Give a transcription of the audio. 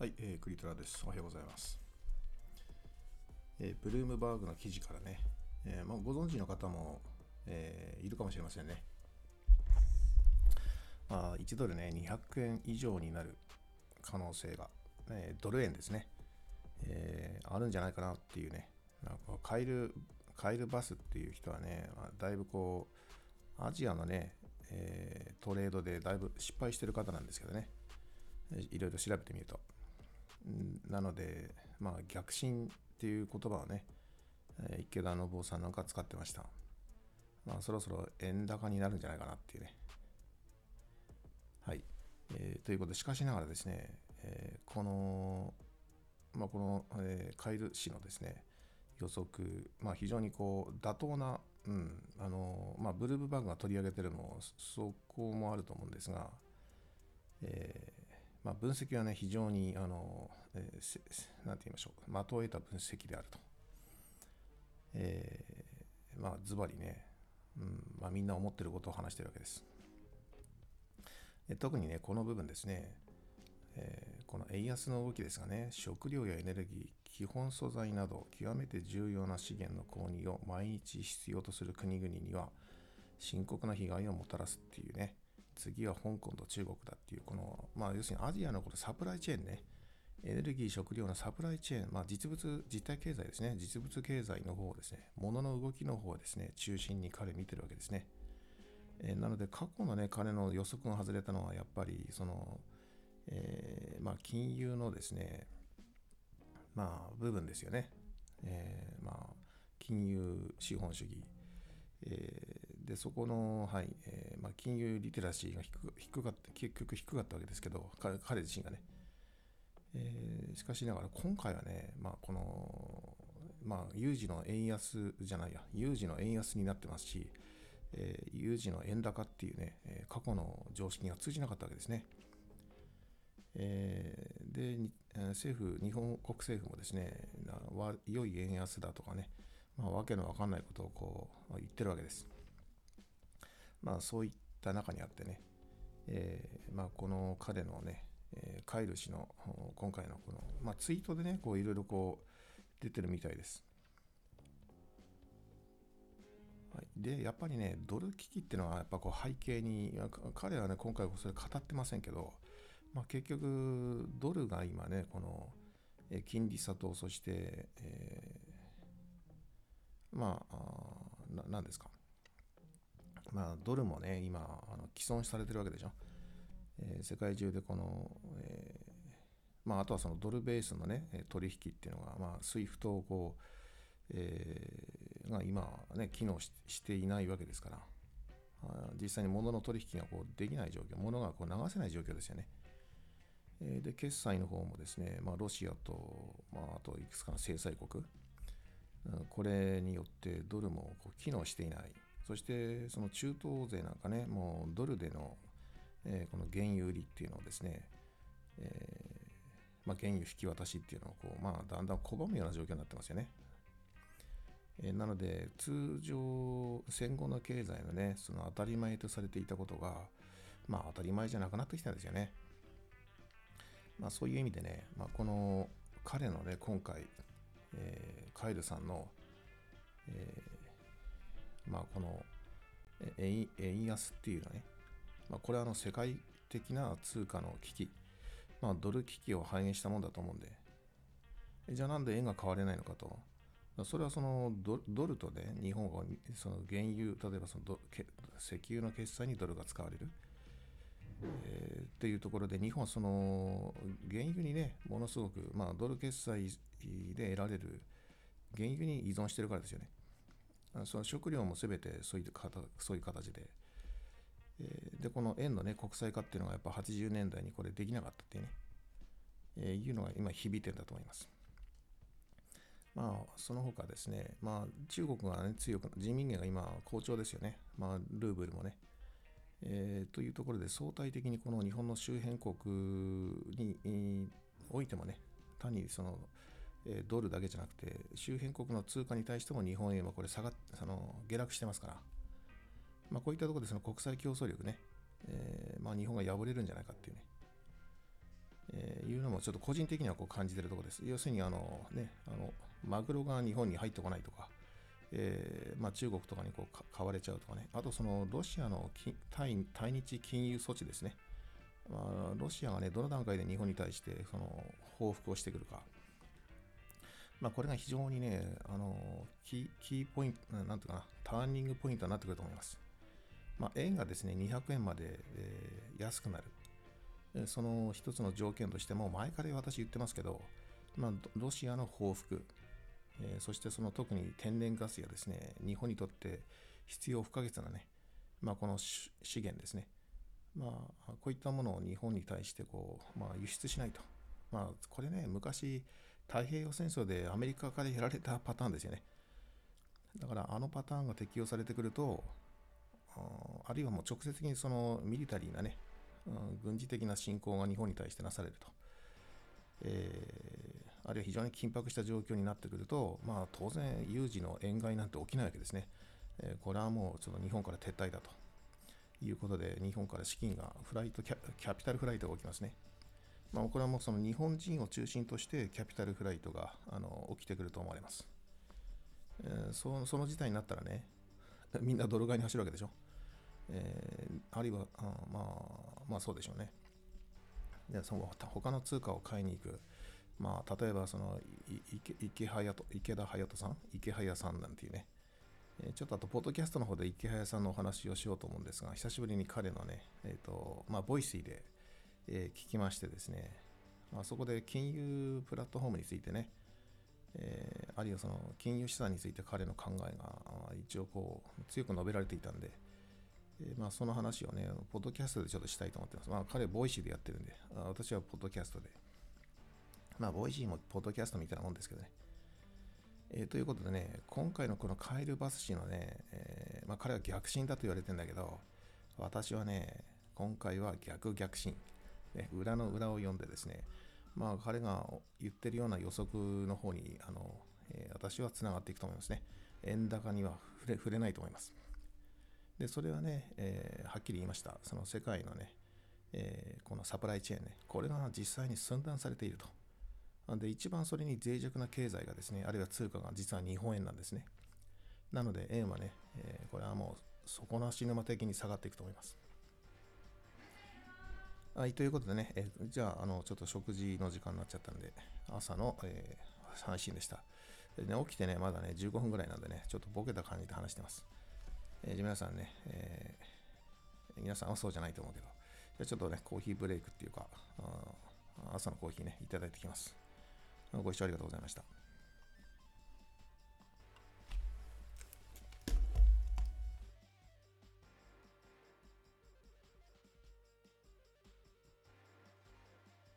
はい、えー、クリトラです。おはようございます。えー、ブルームバーグの記事からね、えーまあ、ご存知の方も、えー、いるかもしれませんね。まあ、1ドルね、200円以上になる可能性が、えー、ドル円ですね、えー、あるんじゃないかなっていうね、なんかカイル、カイルバスっていう人はね、まあ、だいぶこう、アジアのね、えー、トレードでだいぶ失敗してる方なんですけどね、いろいろ調べてみると。なので、まあ、逆進っていう言葉をね、池田信夫さんなんか使ってました。まあ、そろそろ円高になるんじゃないかなっていうね。はい。えー、ということで、しかしながらですね、えー、この、まあ、この、えー、カイル氏のですね、予測、まあ、非常にこう妥当な、うんあのまあ、ブルームバーグが取り上げてるのもそこもあると思うんですが、えまあ、分析はね、非常に、あの、えー、なんて言いましょう、的を得た分析であると。えー、まあ、ズバリね、うんまあ、みんな思ってることを話してるわけです。特にね、この部分ですね、えー、この円安の動きですがね、食料やエネルギー、基本素材など、極めて重要な資源の購入を毎日必要とする国々には、深刻な被害をもたらすっていうね、次は香港と中国だっていう、この、まあ、要するにアジアのこのサプライチェーンね、エネルギー、食料のサプライチェーン、まあ、実物、実体経済ですね、実物経済の方ですね、物の動きの方ですね、中心に彼見てるわけですね。えー、なので、過去のね、彼の予測が外れたのは、やっぱり、その、えー、まあ、金融のですね、まあ、部分ですよね。えー、まあ、金融資本主義、え、でそこの、はいえーまあ、金融リテラシーが低低かった結局低かったわけですけど彼自身がね、えー、しかしながら今回はね、まあ、この、まあ、有事の円安じゃないや有事の円安になってますし、えー、有事の円高っていうね過去の常識が通じなかったわけですね。えー、で政府、日本国政府もですね、良い円安だとかね、まあ、わけのわかんないことをこう言ってるわけです。まあそういった中にあってね、えー、まあこの彼のね、えー、カイル氏の今回のこの、まあ、ツイートでね、こういろいろこう出てるみたいです。はい、で、やっぱりね、ドル危機っていうのはやっぱこう背景に、彼はね、今回それ語ってませんけど、まあ、結局、ドルが今ね、この金利差と、そして、えーまあ、何ですか？まあ、ドルもね、今、あの毀損されてるわけでしょ。えー、世界中でこの、えー、まあ、あとはそのドルベースのね、取引っていうのが、まあ、 SWIFT をこう、えー、が今ね、機能していないわけですから、実際に物の取引がこうできない状況、物がこう流せない状況ですよね。で、決済の方もですね、まあ、ロシアと、まあ、あといくつかの制裁国、これによってドルもこう機能していない。そしてその中東勢なんかね、もうドルでの、えー、この原油売りっていうのをですね、えー、まあ、原油引き渡しっていうのをこう、まあ、だんだん拒むような状況になってますよね。えー、なので、通常、戦後の経済のね、その当たり前とされていたことが、まあ当たり前じゃなくなってきたんですよね。まあそういう意味でね、まあ、この彼のね、今回、えー、カイルさんの、えー、まあ、この円安っていうのはね、まあ、これはあの世界的な通貨の危機、まあ、ドル危機を反映したもんだと思うんで、じゃあなんで円が買われないのかと。それはそのドルとね、日本がその原油、例えばその石油の決済にドルが使われる。えー、っていうところで日本はその原油にねものすごく、まあ、ドル決済で得られる原油に依存してるからですよね。その食料も全てそういうそういう形で。で、この円の、ね、国際化っていうのがやっぱ80年代にこれできなかったっていうね、え、いうのが今響いてるんだと思います。まあ、その他ですね、まあ、中国が、ね、強く、人民元が今好調ですよね。まあ、ルーブルもね。えー、というところで相対的にこの日本の周辺国においてもね、単にその、え、ドルだけじゃなくて、周辺国の通貨に対しても日本円はこれ下がっその下落してますから、まあ、こういったところでその国際競争力ね、えー、まあ、日本が破れるんじゃないかっていうね、えーいうのもちょっと個人的にはこう感じてるところです。要するにあの、ね、あのマグロが日本に入ってこないとか、えーまあ、中国とかにこう買われちゃうとかね、あとそのロシアの対対日金融措置ですね、まあ、ロシアがね、どの段階で日本に対してその報復をしてくるか、まあ、これが非常にね、あのキーポイント、なんていうかな、ターニングポイントになってくると思います。まあ、円がですね、200円まで、えー安くなる。その一つの条件としても、前から私言ってますけど、まあ、ロシアの報復、えーそしてその特に天然ガスやですね、日本にとって必要不可欠なね、まあ、この資源ですね、まあ、こういったものを日本に対してこう、まあ、輸出しないと。まあ、これね、昔、太平洋戦争でアメリカからやられたパターンですよね。だから、あのパターンが適用されてくると、あるいはもう直接的にそのミリタリーなね、軍事的な侵攻が日本に対してなされると。えーあるいは非常に緊迫した状況になってくると、まあ、当然、有事の円買いなんて起きないわけですね。えーこれはもうちょっと日本から撤退だということで、日本から資金が、フライトキャ、キャピタルフライトが起きますね。まあ、これはもうその日本人を中心としてキャピタルフライトがあの起きてくると思われます。えーそその事態になったらね、みんなドル買いに走るわけでしょ。えーあるいは、あまあ、まあそうでしょうね。でその他の通貨を買いに行く。まあ、例えばその池池と池田隼人さん、池早さんなんていうね、えちょっとあと、ポッドキャストの方で池早さんのお話をしようと思うんですが、久しぶりに彼のね、えっ、と、まあ、ボイスイで、えー聞きましてですね、まあ、そこで金融プラットフォームについてね、えーあるいはその金融資産について彼の考えが一応こう強く述べられていたんで、えーまあ、その話をね、ポッドキャストでちょっとしたいと思ってます。まあ、彼、 Voicy でやってるんで、私はポッドキャストで。まあ、 Voicy もポッドキャストみたいなもんですけどね。えーということでね、今回のこのカイル・バス氏のね、えまあ、彼は逆神だと言われてんだけど、私はね、今回は逆逆神、ね、裏の裏を読んでですね、まあ、彼が言ってるような予測の方に、あのえー私はつながっていくと思いますね。円高には触れ触れないと思います。で、それはね、えーはっきり言いました。その世界のね、えーこのサプライチェーンね、これが実際に寸断されていると。で、一番それに脆弱な経済がですね、あるいは通貨が実は日本円なんですね。なので、円はね、えーこれはもう底なし沼的に下がっていくと思います。はい、ということでね、えーじゃあ、あの、ちょっと食事の時間になっちゃったんで、朝の、えー配信でした。でね、起きてね、まだね、15分ぐらいなんでね、ちょっとボケた感じで話してます。えーじゃ皆さんね、えー皆さんはそうじゃないと思うけど、じゃちょっとね、コーヒーブレイクっていうか、朝のコーヒーね、いただいてきます。ご視聴ありがとうございました。